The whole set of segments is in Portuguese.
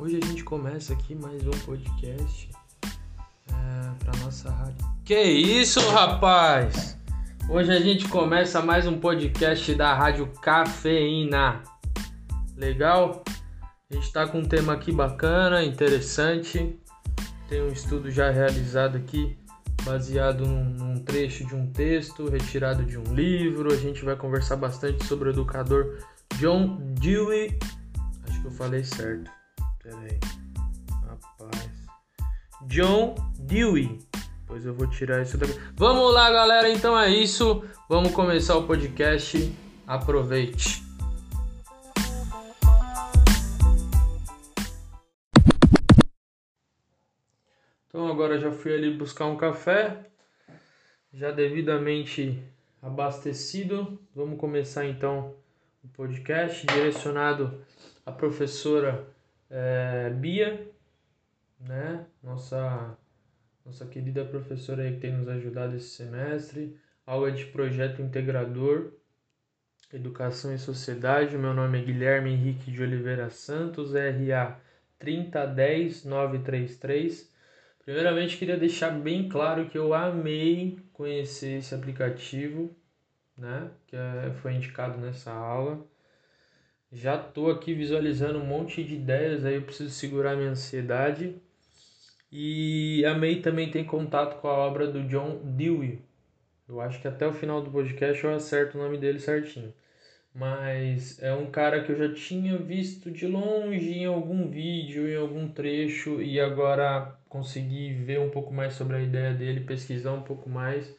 Hoje a gente começa aqui mais um podcast é, para nossa rádio. Que isso, rapaz! Hoje a gente começa mais um podcast da Rádio Cafeína. Legal? A gente está com um tema aqui bacana, interessante. Tem um estudo já realizado aqui, baseado num, num trecho de um texto, retirado de um livro. A gente vai conversar bastante sobre o educador John Dewey. Acho que eu falei certo. Pera aí. Rapaz. John Dewey. Pois eu vou tirar isso daqui. Vamos lá, galera. Então é isso. Vamos começar o podcast. Aproveite. Então agora já fui ali buscar um café, já devidamente abastecido. Vamos começar então o podcast direcionado à professora é, Bia, né? Nossa, nossa querida professora aí que tem nos ajudado esse semestre. Aula de projeto integrador, Educação e Sociedade. Meu nome é Guilherme Henrique de Oliveira Santos, RA 3010933. Primeiramente, queria deixar bem claro que eu amei conhecer esse aplicativo, né? Que é, foi indicado nessa aula. Já tô aqui visualizando um monte de ideias, aí eu preciso segurar minha ansiedade. E amei também ter contato com a obra do John Dewey. Eu acho que até o final do podcast eu acerto o nome dele certinho. Mas é um cara que eu já tinha visto de longe em algum vídeo, em algum trecho, e agora consegui ver um pouco mais sobre a ideia dele, pesquisar um pouco mais.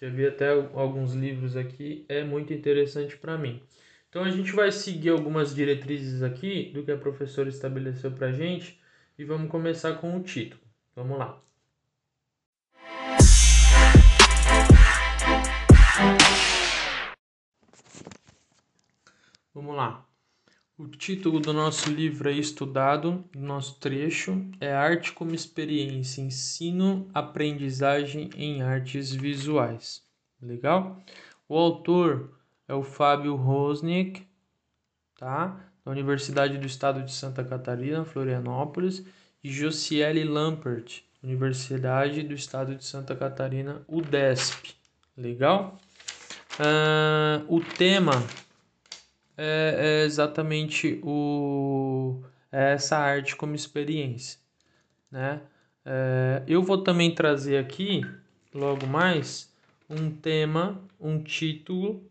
Já vi até alguns livros aqui, é muito interessante para mim. Então a gente vai seguir algumas diretrizes aqui do que a professora estabeleceu para a gente e vamos começar com o título. Vamos lá. Vamos lá. O título do nosso livro aí estudado, do nosso trecho, é Arte como Experiência, Ensino, Aprendizagem em Artes Visuais. Legal? O autor é o Fábio Rosnick, tá? Da Universidade do Estado de Santa Catarina, Florianópolis, e Josiele Lampert, Universidade do Estado de Santa Catarina, UDESP. Legal? Uh, o tema é, é exatamente o, é essa arte como experiência, né? É, eu vou também trazer aqui, logo mais, um tema, um título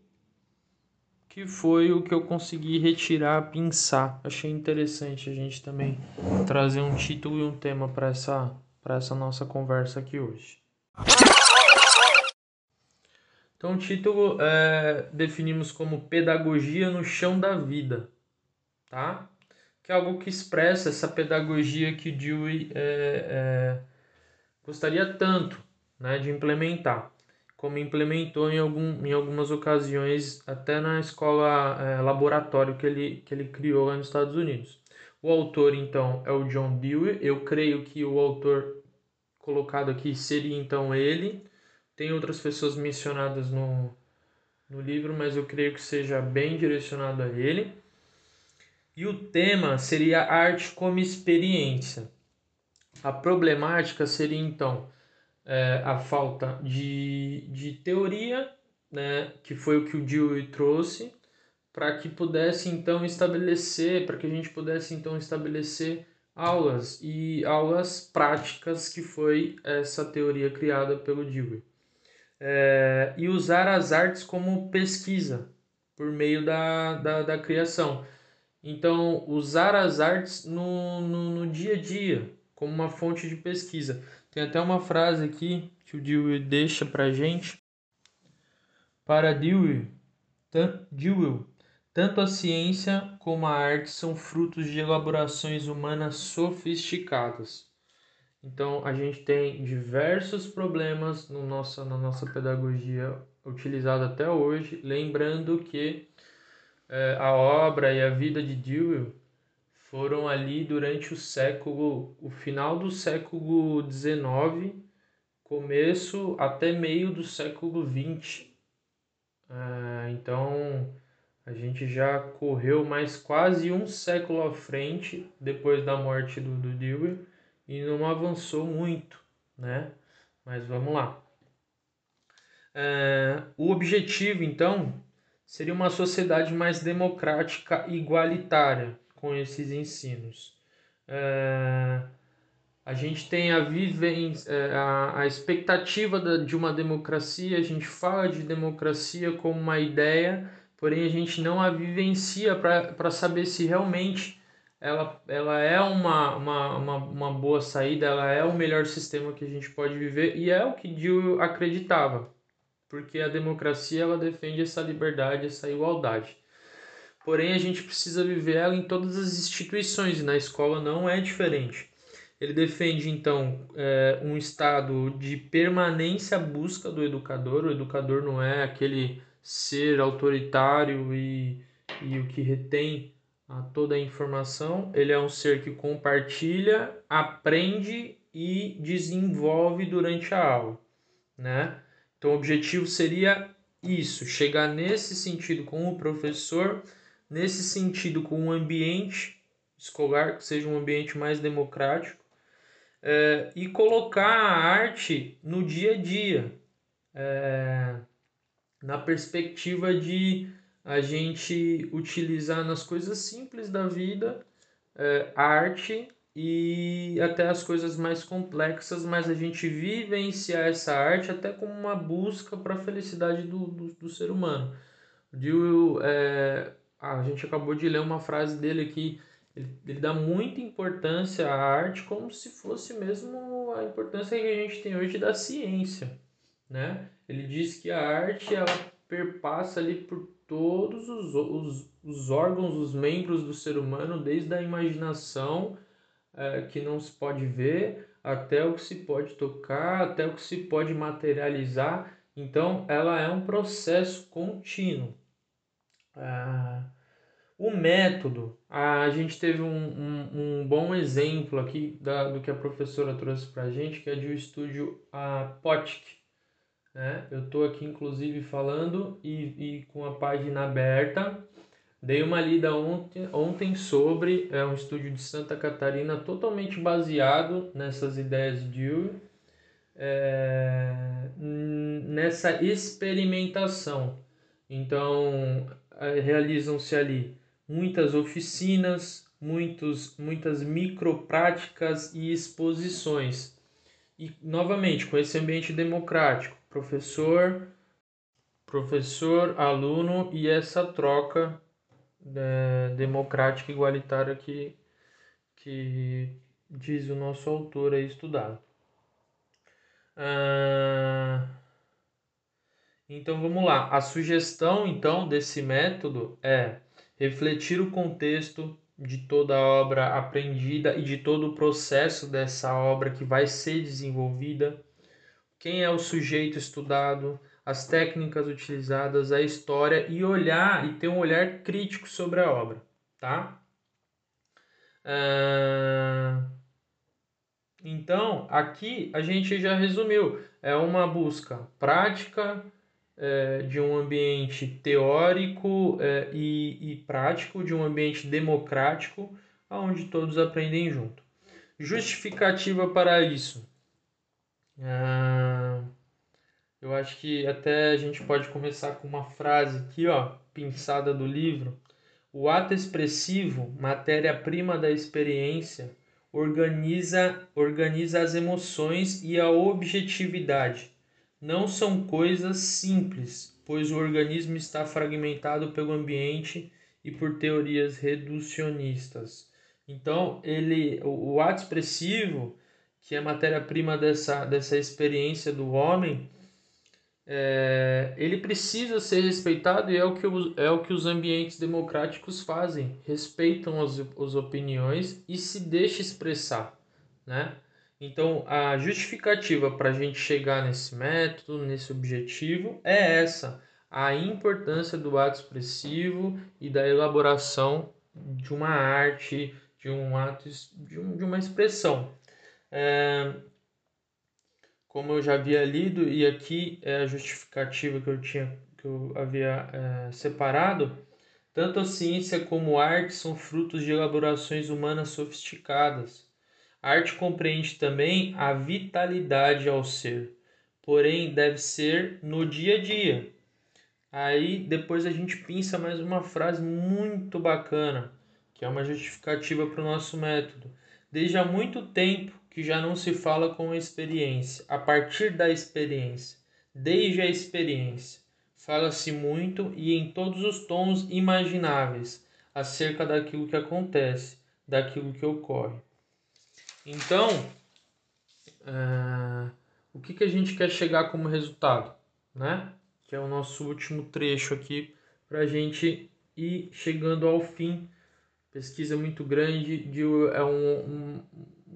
que foi o que eu consegui retirar, pensar. Achei interessante a gente também trazer um título e um tema para essa, para essa nossa conversa aqui hoje. Então, o título é, definimos como Pedagogia no Chão da Vida, tá? Que é algo que expressa essa pedagogia que o Dewey é, é, gostaria tanto né, de implementar como implementou em, algum, em algumas ocasiões, até na escola é, laboratório que ele, que ele criou lá nos Estados Unidos. O autor, então, é o John Dewey. Eu creio que o autor colocado aqui seria, então, ele. Tem outras pessoas mencionadas no, no livro, mas eu creio que seja bem direcionado a ele. E o tema seria arte como experiência. A problemática seria, então, é, a falta de, de teoria, né, que foi o que o Dewey trouxe, para que pudesse então estabelecer, para que a gente pudesse então estabelecer aulas e aulas práticas que foi essa teoria criada pelo Dewey. É, e usar as artes como pesquisa por meio da, da, da criação. Então, usar as artes no, no, no dia a dia como uma fonte de pesquisa. Tem até uma frase aqui que o Dewey deixa pra gente. Para Dewey, Dewey, tanto a ciência como a arte são frutos de elaborações humanas sofisticadas. Então, a gente tem diversos problemas no nossa, na nossa pedagogia utilizada até hoje, lembrando que é, a obra e a vida de Dewey foram ali durante o século, o final do século XIX, começo até meio do século XX. É, então a gente gente já correu mais quase um século à frente depois da morte do, do Dewey e não avançou muito, né? Mas vamos lá. É, o objetivo, então, seria uma sociedade mais democrática e igualitária com esses ensinos. É, a gente tem a, vivência, é, a, a expectativa de uma democracia, a gente fala de democracia como uma ideia, porém a gente não a vivencia para saber se realmente ela, ela é uma, uma, uma, uma boa saída, ela é o melhor sistema que a gente pode viver, e é o que Dewey acreditava, porque a democracia ela defende essa liberdade, essa igualdade. Porém, a gente precisa viver ela em todas as instituições, e na escola não é diferente. Ele defende, então, é, um estado de permanência à busca do educador. O educador não é aquele ser autoritário e, e o que retém a toda a informação. Ele é um ser que compartilha, aprende e desenvolve durante a aula, né? Então, o objetivo seria isso, chegar nesse sentido com o professor, nesse sentido com o ambiente escolar, que seja um ambiente mais democrático, é, e colocar a arte no dia a dia, é, na perspectiva de a gente utilizar nas coisas simples da vida é, arte e até as coisas mais complexas, mas a gente vivenciar essa arte até como uma busca para a felicidade do, do, do, ser humano. Dewey, é, a gente acabou de ler uma frase dele aqui ele, ele dá muita importância à arte como se fosse mesmo a importância que a gente tem hoje da ciência, né? Ele diz que a arte ela perpassa ali por todos os, os, os órgãos, os membros do ser humano, desde a imaginação é, que não se pode ver até o que se pode tocar, até o que se pode materializar. Então, ela é um processo contínuo. Ah, o método, a gente teve um, um, um bom exemplo aqui da, do que a professora trouxe para a gente, que é de um estúdio a Potic. Né? Eu estou aqui, inclusive, falando e, e com a página aberta. Dei uma lida ontem, ontem sobre é, um estúdio de Santa Catarina totalmente baseado nessas ideias de Dewey, é, nessa experimentação. Então, realizam-se ali muitas oficinas, muitos, muitas micropráticas e exposições. E novamente com esse ambiente democrático, professor, professor, aluno e essa troca é, democrática e igualitária que, que diz o nosso autor aí estudado. Ah, então vamos lá. A sugestão então desse método é refletir o contexto de toda a obra aprendida e de todo o processo dessa obra que vai ser desenvolvida, quem é o sujeito estudado, as técnicas utilizadas, a história e olhar e ter um olhar crítico sobre a obra, tá? Ah, então, aqui a gente já resumiu. É uma busca prática, é, de um ambiente teórico é, e, e prático, de um ambiente democrático, onde todos aprendem junto. Justificativa para isso. Ah, eu acho que até a gente pode começar com uma frase aqui, ó, pinçada do livro. O ato expressivo, matéria-prima da experiência, organiza, organiza as emoções e a objetividade não são coisas simples, pois o organismo está fragmentado pelo ambiente e por teorias reducionistas. Então, ele, o, o ato expressivo, que é matéria-prima dessa, dessa experiência do homem, é, ele precisa ser respeitado e é o que, o, é o que os ambientes democráticos fazem, respeitam as, as opiniões e se deixa expressar, né? Então, a justificativa para a gente chegar nesse método, nesse objetivo, é essa: a importância do ato expressivo e da elaboração de uma arte, de um ato, de, um, de uma expressão. É, como eu já havia lido, e aqui é a justificativa que eu tinha que eu havia é, separado, Tanto a ciência como a arte são frutos de elaborações humanas sofisticadas. A arte compreende também a vitalidade ao ser, porém deve ser no dia a dia. Aí depois a gente pensa mais uma frase muito bacana, que é uma justificativa para o nosso método. Desde há muito tempo que já não se fala com a experiência, a partir da experiência, desde a experiência. Fala-se muito e em todos os tons imagináveis acerca daquilo que acontece, daquilo que ocorre. Então, uh, o que, que a gente quer chegar como resultado, né? Que é o nosso último trecho aqui para a gente ir chegando ao fim. Pesquisa muito grande, de, é um, um,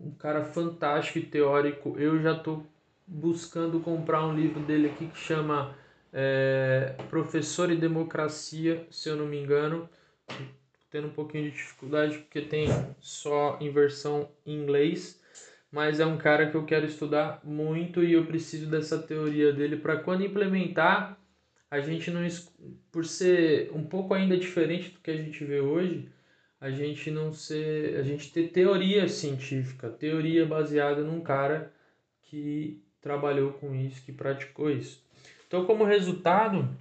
um cara fantástico e teórico. Eu já estou buscando comprar um livro dele aqui que chama é, Professor e Democracia, se eu não me engano. Tendo um pouquinho de dificuldade porque tem só em versão em inglês, mas é um cara que eu quero estudar muito e eu preciso dessa teoria dele para quando implementar, a gente não por ser um pouco ainda diferente do que a gente vê hoje, a gente não ser, a gente ter teoria científica, teoria baseada num cara que trabalhou com isso, que praticou isso. Então, como resultado,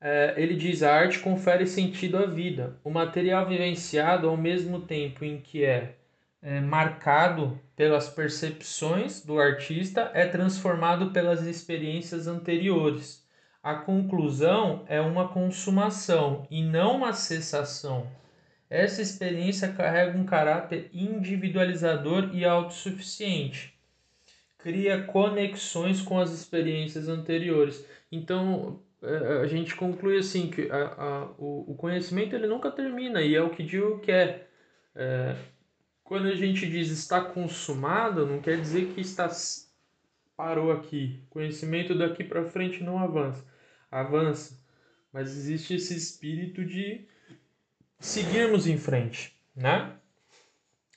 é, ele diz: a arte confere sentido à vida. O material vivenciado, ao mesmo tempo em que é, é marcado pelas percepções do artista, é transformado pelas experiências anteriores. A conclusão é uma consumação e não uma cessação. Essa experiência carrega um caráter individualizador e autossuficiente cria conexões com as experiências anteriores. Então, a gente conclui assim que a, a, o, o conhecimento ele nunca termina e é o que Dio quer. É, quando a gente diz está consumado, não quer dizer que está parou aqui. Conhecimento daqui para frente não avança. Avança, mas existe esse espírito de seguirmos em frente, né?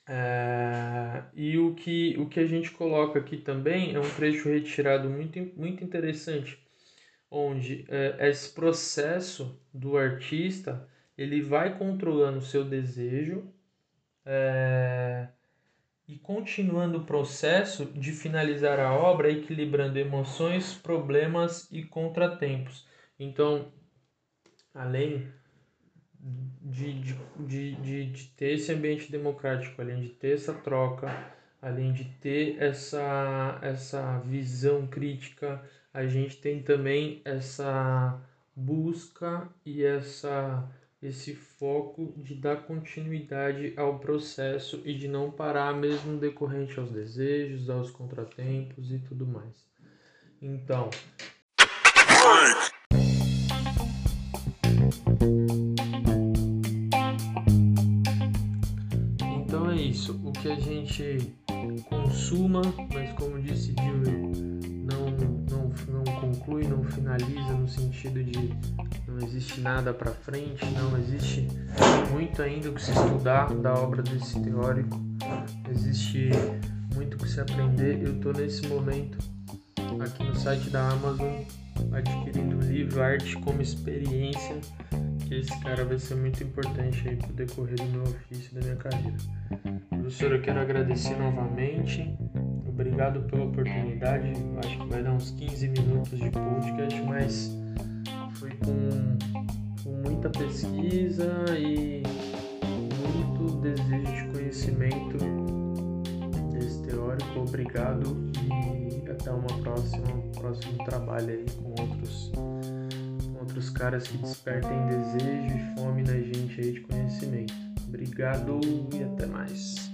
É, e o que, o que a gente coloca aqui também é um trecho retirado muito, muito interessante, onde é, esse processo do artista ele vai controlando o seu desejo é, e continuando o processo de finalizar a obra, equilibrando emoções, problemas e contratempos. Então, além de, de, de, de, ter esse ambiente democrático, além de ter essa troca, além de ter essa, essa visão crítica, a gente tem também essa busca e essa esse foco de dar continuidade ao processo e de não parar mesmo decorrente aos desejos, aos contratempos e tudo mais. Então, que a gente consuma, mas como disse não conclui, não finaliza no sentido de não existe nada para frente, não existe muito ainda o que se estudar da obra desse teórico, existe muito o que se aprender. Eu estou nesse momento aqui no site da Amazon adquirindo o livro Arte como Experiência, que esse cara vai ser muito importante aí pro decorrer do meu ofício da minha carreira. Professor, eu quero agradecer novamente. Obrigado pela oportunidade. Acho que vai dar uns 15 minutos de podcast, mas foi com, com muita pesquisa e muito desejo de conhecimento desse teórico. Obrigado e até uma próxima, um próximo trabalho aí com outros, outros caras que despertem desejo e fome na gente aí de conhecimento. Obrigado e até mais.